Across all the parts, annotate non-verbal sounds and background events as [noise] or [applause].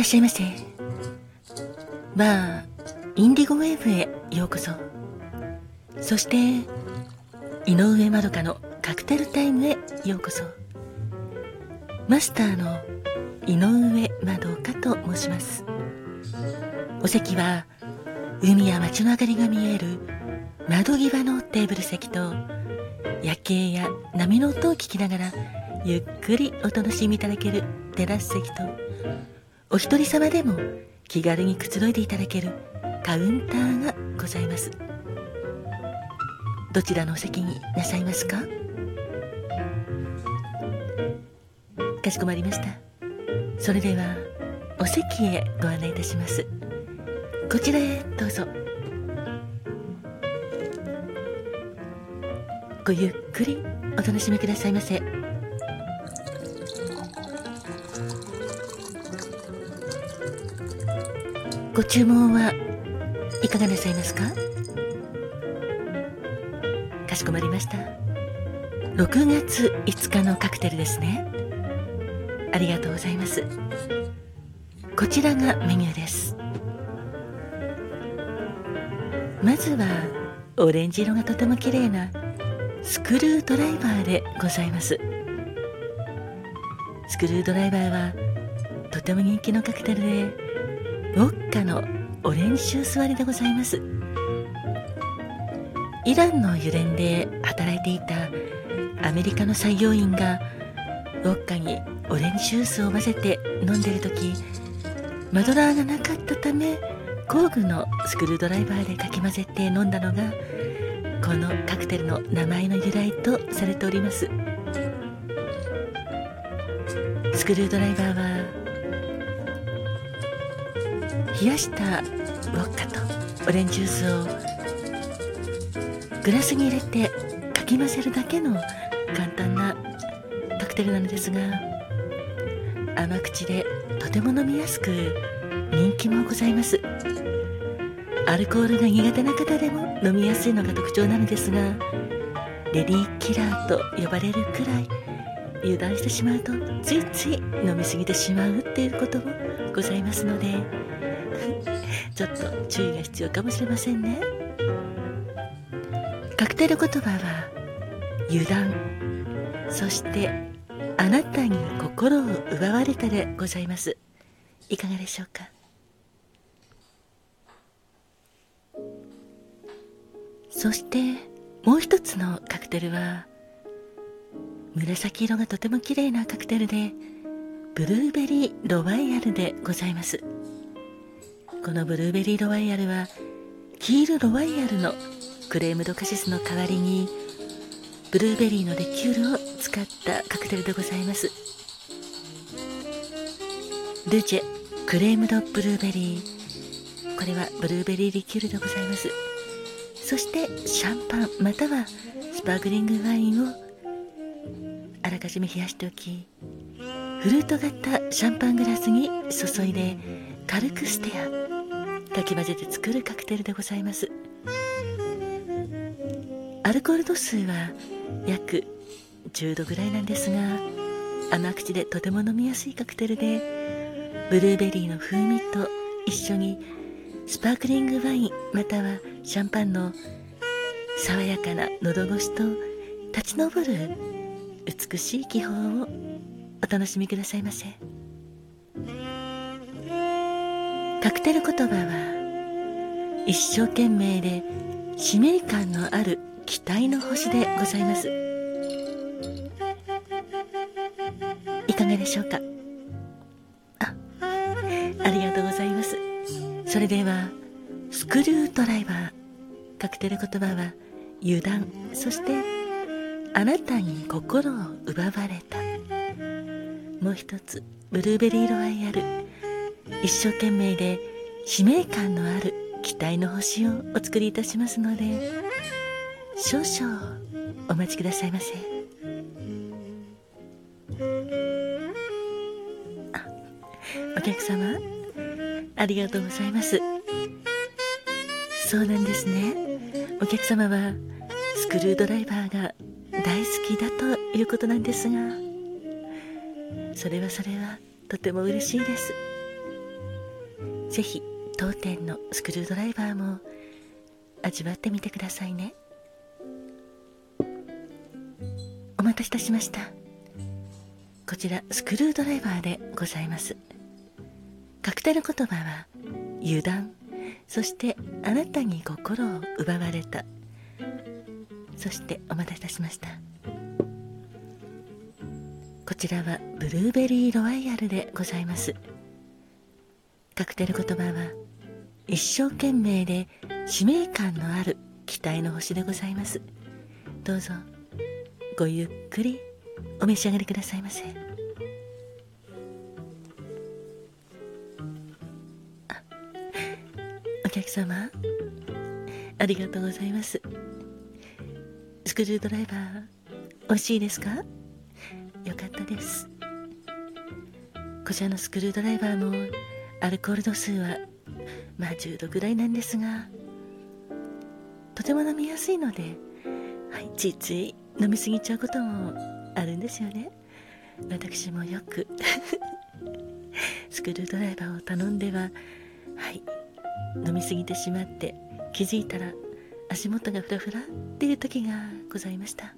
らっしゃいませ。バーインディゴウェーブへようこそ。そして井上まどかのカクテルタイムへようこそ。マスターの井上まどかと申します。お席は海や街の明かりが見える窓際のテーブル席と夜景や波の音を聞きながらゆっくりお楽しみいただけるテラス席とお一人様でも気軽にくつろいでいただけるカウンターがございます。どちらのお席になさいますか？かしこまりました。それではお席へご案内いたします。こちらへどうぞ。ごゆっくりお楽しみくださいませ。ご注文はいかがなさいますか？かしこまりました。6月5日のカクテルですね。ありがとうございます。こちらがメニューです。まずはオレンジ色がとても綺麗なスクルードライバーでございます。スクルードライバーはとても人気のカクテルでウォッカのオレンジジュース割りでございます。イランの油田で働いていたアメリカの作業員がウォッカにオレンジジュースを混ぜて飲んでる時マドラーがなかったため工具のスクールドライバーでかき混ぜて飲んだのがこのカクテルの名前の由来とされております。スクールドライバーは冷やしたウォッカとオレンジジュースをグラスに入れてかき混ぜるだけの簡単なカクテルなのですが甘口でとても飲みやすく人気もございます。アルコールが苦手な方でも飲みやすいのが特徴なのですがレディーキラーと呼ばれるくらい油断してしまうとついつい飲みすぎてしまうっていうこともございますのでちょっと注意が必要かもしれませんね。カクテル言葉は油断。そしてあなたに心を奪われたでございます。いかがでしょうか？そしてもう一つのカクテルは紫色がとても綺麗なカクテルでブルーベリーロワイヤルでございます。このブルーベリーロワイヤルはキールロワイヤルのクレームドカシスの代わりにブルーベリーのリキュールを使ったカクテルでございます。ルジェクレームドブルーベリー。これはブルーベリーリキュールでございます。そしてシャンパンまたはスパークリングワインをあらかじめ冷やしておきフルート型シャンパングラスに注いで軽くステア。かき混ぜて作るカクテルでございます。アルコール度数は約10度ぐらいなんですが甘口でとても飲みやすいカクテルでブルーベリーの風味と一緒にスパークリングワインまたはシャンパンの爽やかな喉越しと立ち上る美しい気泡をお楽しみくださいませ。言葉は一生懸命で使命感のある期待の星でございます。いかがでしょうか？あありがとうございます。それではスクルードライバーカクテル言葉は油断そしてあなたに心を奪われた。もう一つブルーベリーロワイヤル一生懸命で使命感のある期待の星をお作りいたしますので少々お待ちくださいませ。あお客様ありがとうございます。そうなんですね。お客様はスクルードライバーが大好きだということなんですがそれはそれはとても嬉しいです。ぜひ当店のスクルードライバーも味わってみてくださいね。お待たせいたしました。こちらスクルードライバーでございます。カクテル言葉は油断。そしてあなたに心を奪われた。そしてお待たせいたしました。こちらはブルーベリーロワイヤルでございます。カクテル言葉は一生懸命で使命感のある期待の星でございます。どうぞごゆっくりお召し上がりくださいませ。お客様ありがとうございます。スクリュードライバー美味しいですか？よかったです。こちらのスクリュードライバーもアルコール度数はまあ10度ぐらいなんですがとても飲みやすいので、はい、ついつい飲みすぎちゃうこともあるんですよね。私もよく [laughs] スクリュードライバーを頼んでははい飲みすぎてしまって気づいたら足元がフラフラっていう時がございました。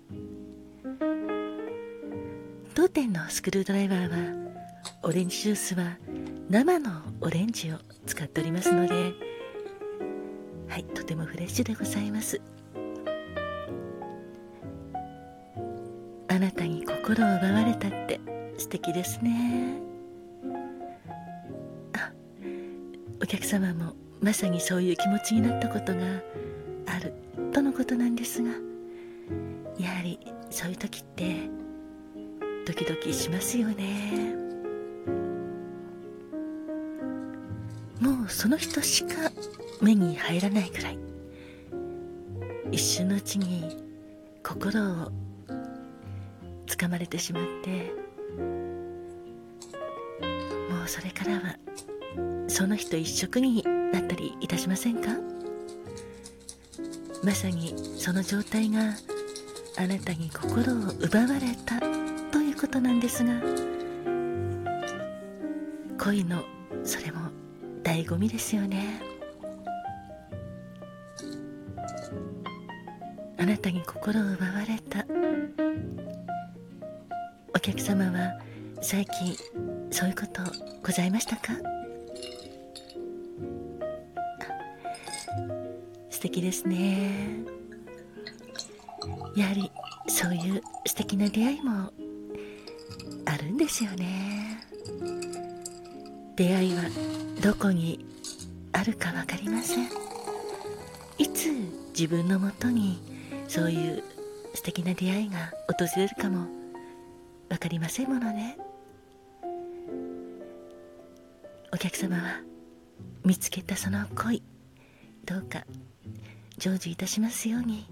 当店のスクールドライバーはオレンジジュースは生のオレンジを使っておりますのではいとてもフレッシュでございます。あなたに心を奪われたって素敵ですね。あお客様もまさにそういう気持ちになったことがあるとのことなんですがやはりそういう時ってドキドキしますよね。その人しか目に入らないくらい。一瞬のうちに心をつかまれてしまって。もうそれからはその人一色になったりいたしませんか？まさにその状態があなたに心を奪われたということなんですが。恋のそれも醍醐味ですよね。あなたに心を奪われた。お客様は最近そういうことございましたか？素敵ですね。やはりそういう素敵な出会いもあるんですよね。出会いはどこにあるか分かりません。いつ自分のもとにそういう素敵な出会いが訪れるかも分かりませんものね。お客様は見つけたその恋どうか成就いたしますように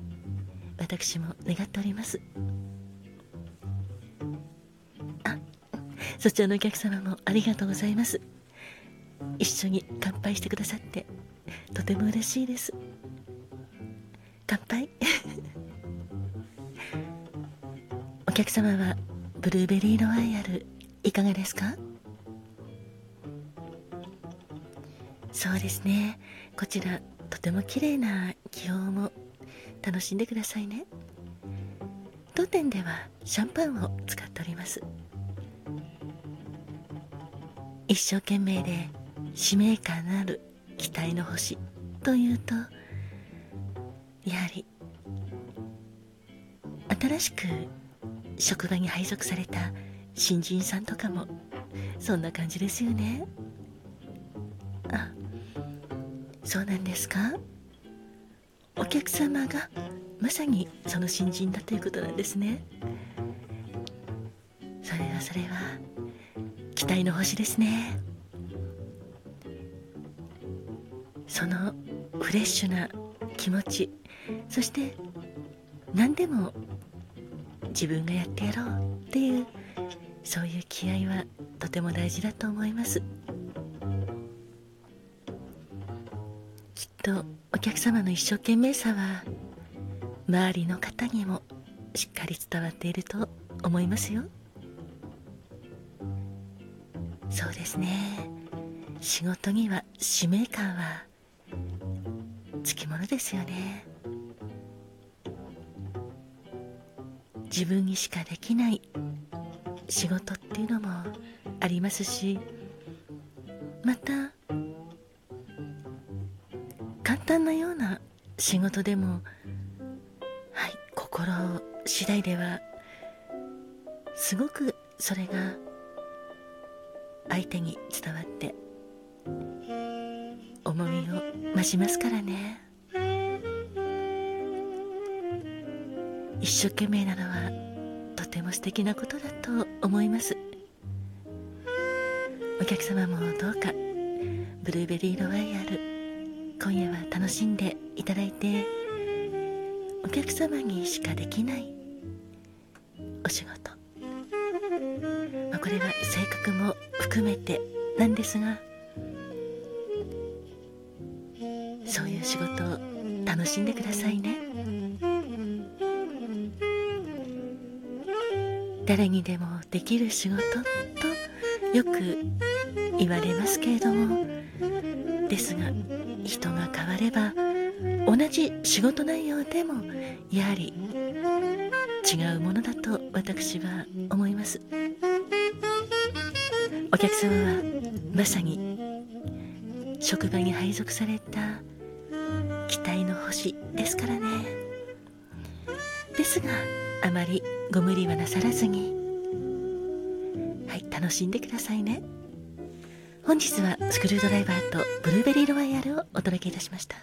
私も願っております。あそちらのお客様もありがとうございます。一緒に乾杯してくださってとても嬉しいです。乾杯。[laughs] お客様はブルーベリーロワイヤルいかがですか？そうですね。こちらとても綺麗な気温も楽しんでくださいね。当店ではシャンパンを使っております。一生懸命で使命感ある期待の星というとやはり新しく職場に配属された新人さんとかもそんな感じですよね。あそうなんですか？お客様がまさにその新人だということなんですね。それはそれは期待の星ですね。そのフレッシュな気持ちそして何でも自分がやってやろうっていうそういう気合はとても大事だと思います。きっとお客様の一生懸命さは周りの方にもしっかり伝わっていると思いますよ。そうですね。仕事には使命感はつきものですよね。自分にしかできない仕事っていうのもありますしまた簡単なような仕事でもはい心次第ではすごくそれが相手に伝わって重みを増しますからね。一生懸命なのはとても素敵なことだと思います。お客様もどうかブルーベリーロワイヤル今夜は楽しんでいただいてお客様にしかできないお仕事、まあ、これは性格も含めてなんですが楽しんでくださいね。誰にでもできる仕事とよく言われますけれどもですが人が変われば同じ仕事内容でもやはり違うものだと私は思います。お客様はまさに職場に配属された期待の星ですからね。ですがあまりご無理はなさらずに。はい楽しんでくださいね。本日はスクルードライバーとブルーベリーロワイヤルをお届けいたしました。